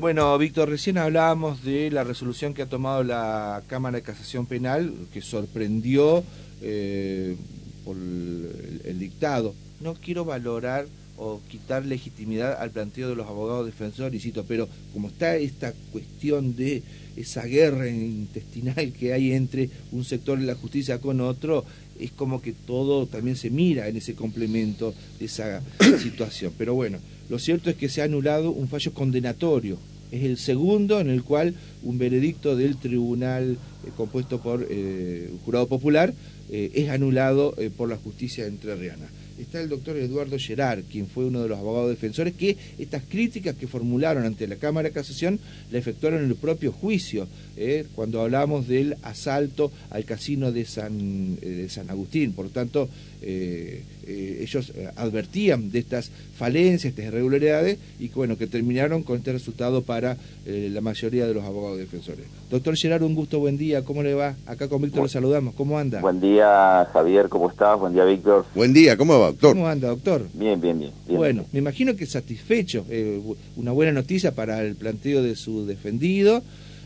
Bueno, Víctor, recién hablábamos de la resolución que ha tomado la Cámara de Casación Penal, que sorprendió eh, por el, dictado. No quiero valorar o quitar legitimidad al planteo de los abogados defensores, pero como está esta cuestión de esa guerra intestinal que hay entre un sector de la justicia con otro, es como que todo también se mira en ese complemento de esa situación. Pero bueno, lo cierto es que se ha anulado un fallo condenatorio es el segundo en el cual un veredicto del tribunal compuesto por eh, un jurado popular eh, es anulado por la justicia entrerriana está el doctor Eduardo Gerard, quien fue uno de los abogados defensores, que estas críticas que formularon ante la Cámara de Casación la efectuaron en el propio juicio, eh, cuando hablamos del asalto al casino de San, eh, de San Agustín. Por lo tanto, eh, ellos advertían de estas falencias, estas irregularidades, y bueno, que terminaron con este resultado para la mayoría de los abogados defensores. Doctor Gerard, un gusto, buen día, ¿cómo le va? Acá con Víctor lo saludamos, ¿cómo anda? Buen día, Javier, ¿cómo estás? Buen día, Víctor. Buen día, ¿cómo va? ¿Cómo anda, doctor? Bien, bien, bien. bueno, me imagino que satisfecho. Eh, una buena noticia para el planteo de su defendido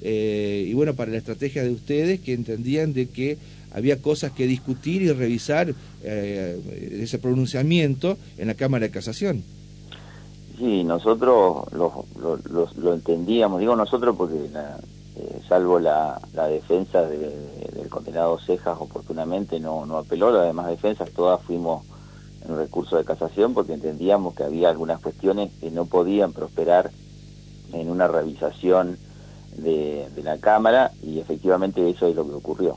eh, y bueno, para la estrategia de ustedes que entendían de que había cosas que discutir y revisar eh, ese pronunciamiento en la Cámara de Casación. Sí, nosotros lo, lo, entendíamos, digo nosotros porque salvo la, defensa del condenado Cejas oportunamente no, no apeló, las demás defensas todas fuimos en recurso de casación porque entendíamos que había algunas cuestiones que no podían prosperar en una revisación de, la Cámara y efectivamente eso es lo que ocurrió.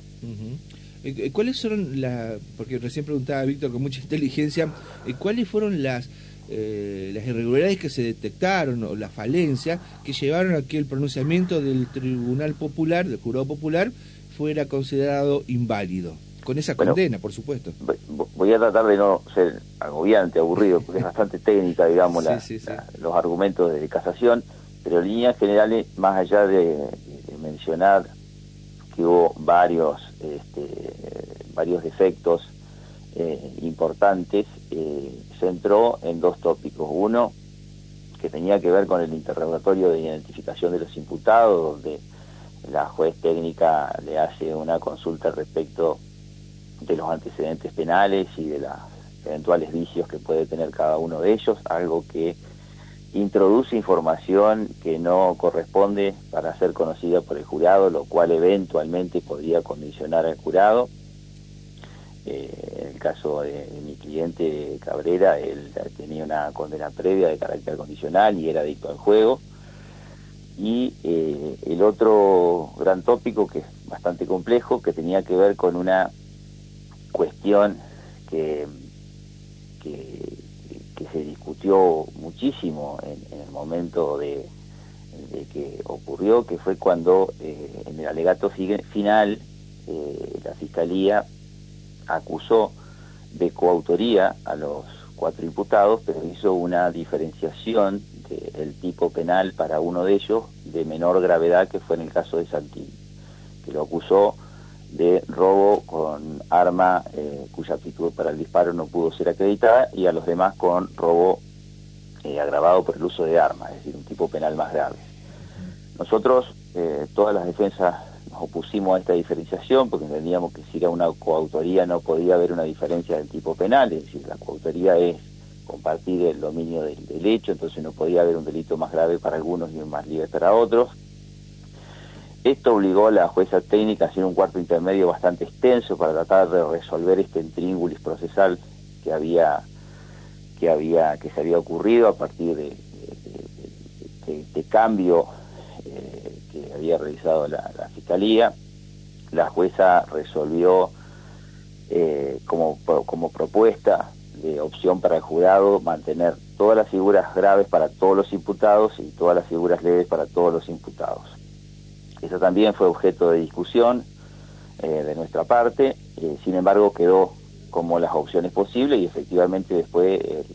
Eh, eh, ¿Cuáles fueron las, porque recién preguntaba Víctor con mucha inteligencia, eh, cuáles fueron las, las irregularidades que se detectaron o las falencias que llevaron a que el pronunciamiento del Tribunal Popular, del Jurado Popular, fuera considerado inválido? Con esa condena, por supuesto. Voy a tratar de no ser agobiante, aburrido, porque es bastante técnica, digamos, los argumentos de casación, pero en líneas generales, más allá de, mencionar que hubo varios, este, varios defectos eh, importantes, eh, se entró en dos tópicos. Uno, que tenía que ver con el interrogatorio de identificación de los imputados, donde la juez técnica le hace una consulta respecto de los antecedentes penales y de los eventuales vicios que puede tener cada uno de ellos, algo que introduce información que no corresponde para ser conocida por el jurado, lo cual eventualmente podría condicionar al jurado. Eh, en el caso de, mi cliente Cabrera, él tenía una condena previa de carácter condicional y era adicto al juego. Y eh, el otro gran tópico, que es bastante complejo, que tenía que ver con una cuestión que, que, se discutió muchísimo en, el momento de, que ocurrió, que fue cuando eh, en el alegato final eh, la Fiscalía acusó de coautoría a los cuatro imputados, pero hizo una diferenciación del tipo penal para uno de ellos de menor gravedad que fue en el caso de Santini, que lo acusó de robo con arma eh, cuya aptitud para el disparo no pudo ser acreditada y a los demás con robo eh, agravado por el uso de arma, es decir, un tipo penal más grave. Nosotros, eh, todas las defensas nos opusimos a esta diferenciación porque entendíamos que si era una coautoría no podía haber una diferencia del tipo penal, es decir, la coautoría es compartir el dominio del, hecho, entonces no podía haber un delito más grave para algunos y más libre para otros. Esto obligó a la jueza técnica a hacer un cuarto intermedio bastante extenso para tratar de resolver este intríngulis procesal que había que había que se había ocurrido a partir de, de, cambio eh, que había realizado la, La jueza resolvió eh, como, como propuesta de opción para el jurado mantener todas las figuras graves para todos los imputados y todas las figuras leves para todos los imputados eso también fue objeto de discusión eh, de nuestra parte, eh, sin embargo quedó como las opciones posibles y efectivamente después el,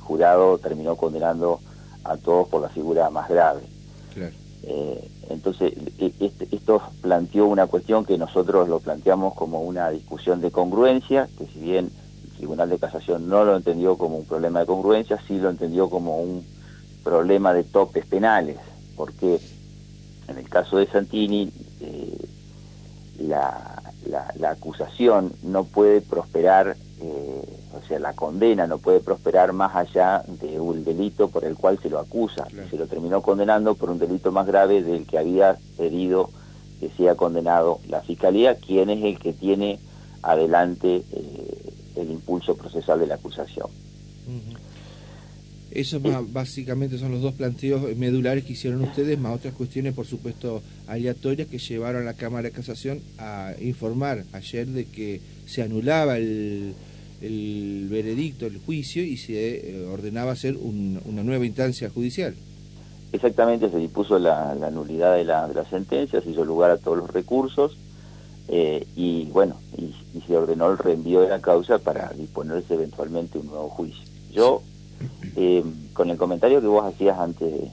jurado terminó condenando a todos por la figura más grave. Eh, entonces, e, este, esto planteó una cuestión que nosotros lo planteamos como una discusión de congruencia, que si bien el Tribunal de Casación no lo entendió como un problema de congruencia, sí lo entendió como un problema de topes penales. porque en el caso de Santini eh, la, la, acusación no puede prosperar, eh, sea, la condena no puede prosperar más allá de un delito por el cual se lo acusa. Se lo terminó condenando por un delito más grave del que había pedido que sea condenado la Fiscalía, quien es el que tiene adelante eh, el impulso procesal de la acusación. Eso básicamente son los dos planteos medulares que hicieron ustedes, más otras cuestiones, por supuesto, aleatorias que llevaron a la Cámara de Casación a informar ayer de que se anulaba el, veredicto, el juicio, y se eh, ordenaba hacer una nueva instancia judicial. Exactamente, se dispuso la, nulidad de la, de la sentencia, se hizo lugar a todos los recursos, eh, y bueno, y, se ordenó el reenvío de la causa para disponerse eventualmente un nuevo juicio. Yo eh, con el comentario que vos hacías antes de...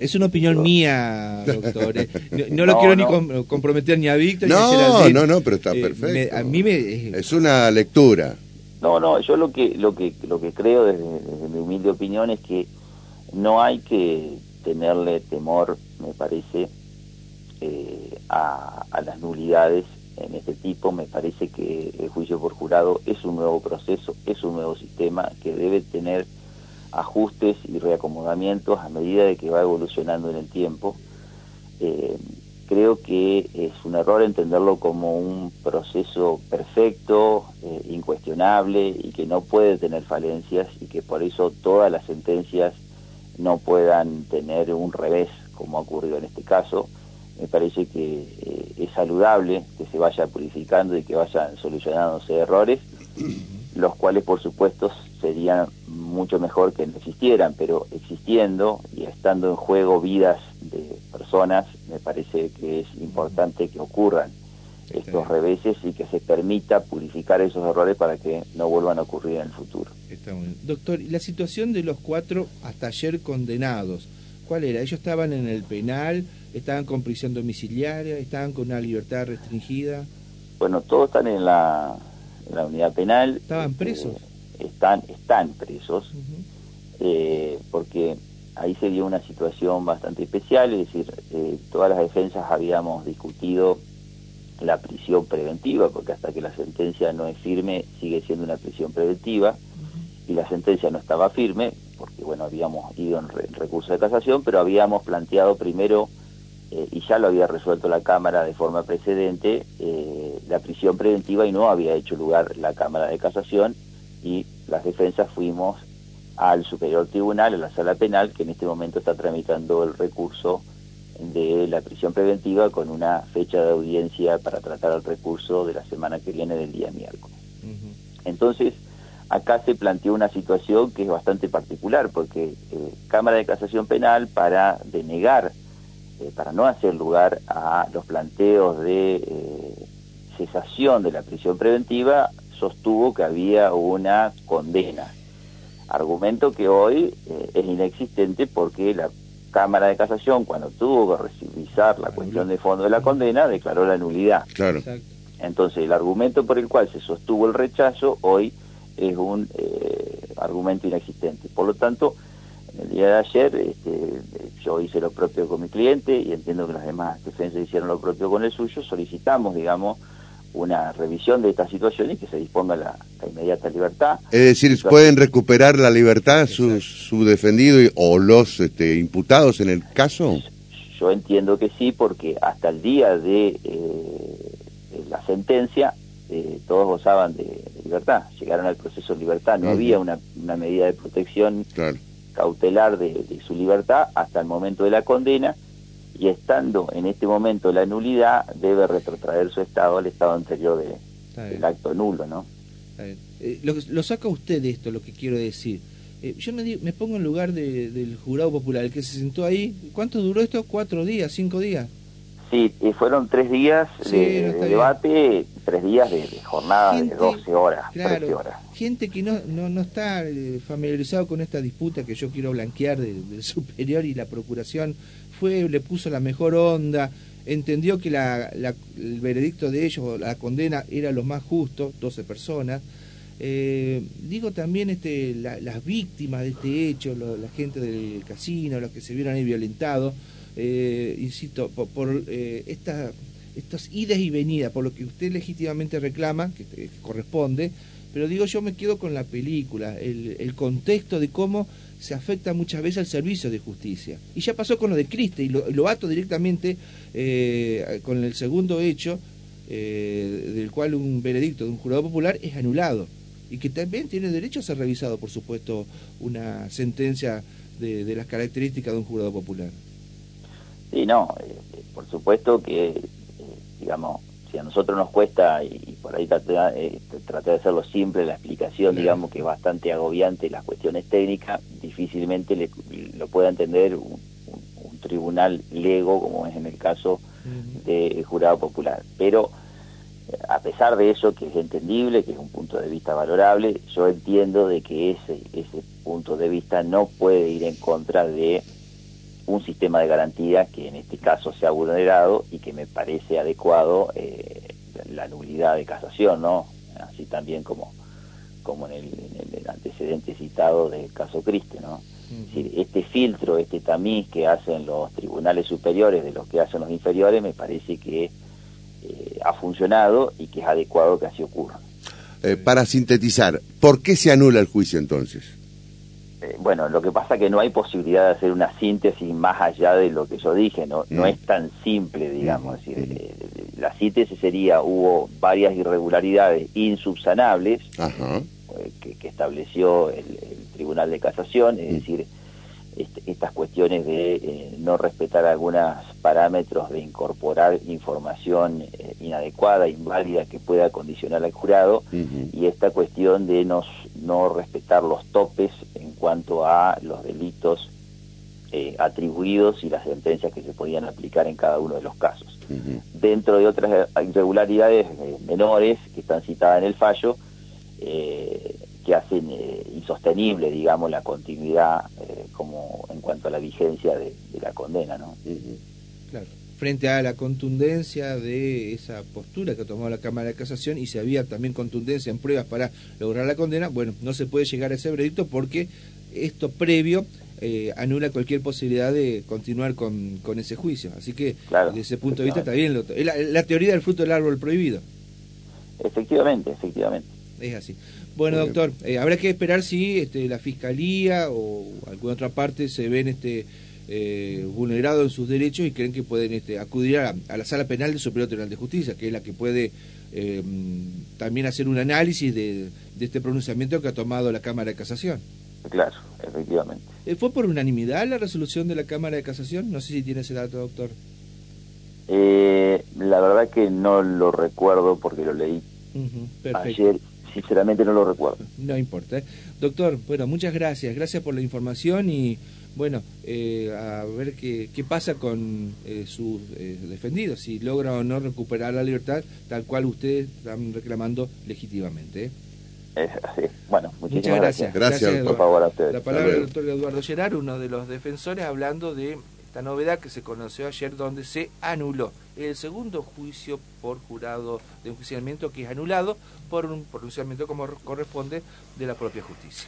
es una opinión mía, doctor. ¿eh? No, lo quiero ni comprometer ni a Víctor. No, no, no, pero está eh, perfecto. a mí me... Es una lectura. No, no, yo lo que, lo que, lo que creo desde, mi humilde opinión es que no hay que tenerle temor, me parece, a, a las nulidades en este tipo. Me parece que el juicio por jurado es un nuevo proceso, es un nuevo sistema que debe tener ajustes y reacomodamientos a medida de que va evolucionando en el tiempo. Eh, creo que es un error entenderlo como un proceso perfecto, eh, incuestionable y que no puede tener falencias y que por eso todas las sentencias no puedan tener un revés como ha ocurrido en este caso. Me parece que eh, es saludable que se vaya purificando y que vayan solucionándose errores, los cuales por supuesto serían mucho mejor que no existieran, pero existiendo y estando en juego vidas de personas, me parece que es importante que ocurran estos reveses y que se permita purificar esos errores para que no vuelvan a ocurrir en el futuro. Está Doctor, la situación de los cuatro hasta ayer condenados, ¿cuál era? ¿Ellos estaban en el penal? ¿Estaban con prisión domiciliaria? ¿Estaban con una libertad restringida? Bueno, todos están en la, unidad penal. ¿Estaban este, presos? están, están presos, eh, porque ahí se dio una situación bastante especial, es decir, eh, todas las defensas habíamos discutido la prisión preventiva, porque hasta que la sentencia no es firme sigue siendo una prisión preventiva, y la sentencia no estaba firme, porque bueno, habíamos ido en, recurso de casación, pero habíamos planteado primero, eh, y ya lo había resuelto la Cámara de forma precedente, la prisión preventiva y no había hecho lugar la Cámara de Casación, y las defensas fuimos al Superior Tribunal, a la Sala Penal, que en este momento está tramitando el recurso de la prisión preventiva con una fecha de audiencia para tratar el recurso de la semana que viene del día miércoles. Entonces, acá se planteó una situación que es bastante particular, porque eh, Cámara de Casación Penal, para denegar, eh, para no hacer lugar a los planteos de eh, cesación de la prisión preventiva, sostuvo que había una condena, argumento que hoy eh, es inexistente porque la Cámara de Casación, cuando tuvo que revisar la cuestión de fondo de la condena, declaró la nulidad. Claro. Entonces, el argumento por el cual se sostuvo el rechazo hoy es un eh, argumento inexistente. Por lo tanto, en el día de ayer este, yo hice lo propio con mi cliente y entiendo que los demás defensas hicieron lo propio con el suyo, solicitamos, digamos, una revisión de esta situación y que se disponga la, inmediata libertad. Es decir, ¿pueden recuperar la libertad su, su defendido o los este, imputados en el caso? Yo entiendo que sí, porque hasta el día de, eh, la sentencia eh, todos gozaban de, libertad, llegaron al proceso de libertad, no había una, una, medida de protección cautelar de su libertad hasta el momento de la condena y estando en este momento la nulidad, debe retrotraer su estado al estado anterior de, del acto nulo, ¿no? Eh, lo, saca usted de esto, lo que quiero decir. Eh, yo me, me, pongo en lugar del jurado popular, el que se sentó ahí. ¿Cuánto duró esto? ¿Cuatro días? ¿Cinco días? Sí, fueron tres días de, debate, tres días de, jornada de 12 horas, claro, horas. Gente que no, no, no está eh, familiarizado con esta disputa que yo quiero blanquear del superior y la procuración fue, le puso la mejor onda, entendió que la, el veredicto de ellos, la condena, era lo más justo, 12 personas. Eh, digo también este, las víctimas de este hecho, la gente del casino, los que se vieron ahí violentados, eh, insisto, por, eh, esta, estas idas y venidas, por lo que usted legítimamente reclama, que, corresponde, pero digo yo me quedo con la película, el, contexto de cómo se afecta muchas veces al servicio de justicia. Y ya pasó con lo de Criste, y lo, ato directamente eh, con el segundo hecho, del cual un veredicto de un jurado popular es anulado y que también tiene derecho a ser revisado, por supuesto, una sentencia de, las características de un jurado popular. Sí, no, eh, por supuesto que, eh, digamos, si a nosotros nos cuesta, y, por ahí traté, eh, de hacerlo simple, la explicación, digamos, que es bastante agobiante las cuestiones técnicas, difícilmente lo pueda entender un, tribunal lego, como es en el caso del jurado popular. Pero a pesar de eso, que es entendible, que es un punto de vista valorable, yo entiendo de que ese, ese punto de vista no puede ir en contra de un sistema de garantía que en este caso se ha vulnerado y que me parece adecuado eh, la nulidad de casación, ¿no? Así también como, como en, el, antecedente citado del caso Criste, ¿no? Es decir, este filtro, este tamiz que hacen los tribunales superiores de los que hacen los inferiores, me parece que eh, ha funcionado y que es adecuado que así ocurra. Eh, para sintetizar, ¿por qué se anula el juicio entonces? Eh, bueno, lo que pasa es que no hay posibilidad de hacer una síntesis más allá de lo que yo dije, no, no mm. es tan simple, digamos. Mm. decir, la síntesis sería, hubo varias irregularidades insubsanables que, estableció el, Tribunal de Casación, es mm. decir, este, estas cuestiones de eh, no respetar algunos parámetros, de incorporar información eh, inadecuada, inválida que pueda condicionar al jurado, y esta cuestión de no, no respetar los topes en cuanto a los delitos eh, atribuidos y las sentencias que se podían aplicar en cada uno de los casos. Dentro de otras irregularidades menores que están citadas en el fallo, que hacen insostenible, digamos, la continuidad como en cuanto a la vigencia de, la condena, ¿no? Claro. Frente a la contundencia de esa postura que ha tomado la Cámara de Casación y si había también contundencia en pruebas para lograr la condena, bueno, no se puede llegar a ese veredicto porque esto previo eh, anula cualquier posibilidad de continuar con, con ese juicio. Así que desde ese punto de vista está bien. la, la teoría del fruto del árbol prohibido. Efectivamente, efectivamente. Es así. Bueno, doctor, eh, habrá que esperar si este, la fiscalía o alguna otra parte se ven este, eh, vulnerados en sus derechos y creen que pueden este, acudir a, la sala penal del Superior Tribunal de Justicia, que es la que puede eh, también hacer un análisis de, este pronunciamiento que ha tomado la Cámara de Casación. Claro, efectivamente. ¿Fue por unanimidad la resolución de la Cámara de Casación? No sé si tiene ese dato, doctor. la verdad que no lo recuerdo porque lo leí ayer sinceramente no lo recuerdo. No importa. ¿eh? Doctor, bueno, muchas gracias. Gracias por la información y, bueno, eh, a ver qué, qué pasa con eh, sus defendidos, si logra o no recuperar la libertad tal cual ustedes están reclamando legítimamente. Es así. Bueno, muchas gracias. Gracias, por favor a ustedes. La palabra del doctor Eduardo Gerard, uno de los defensores, hablando de esta novedad que se conoció ayer donde se anuló el segundo juicio por jurado de enjuiciamiento que es anulado por un pronunciamiento como corresponde de la propia justicia.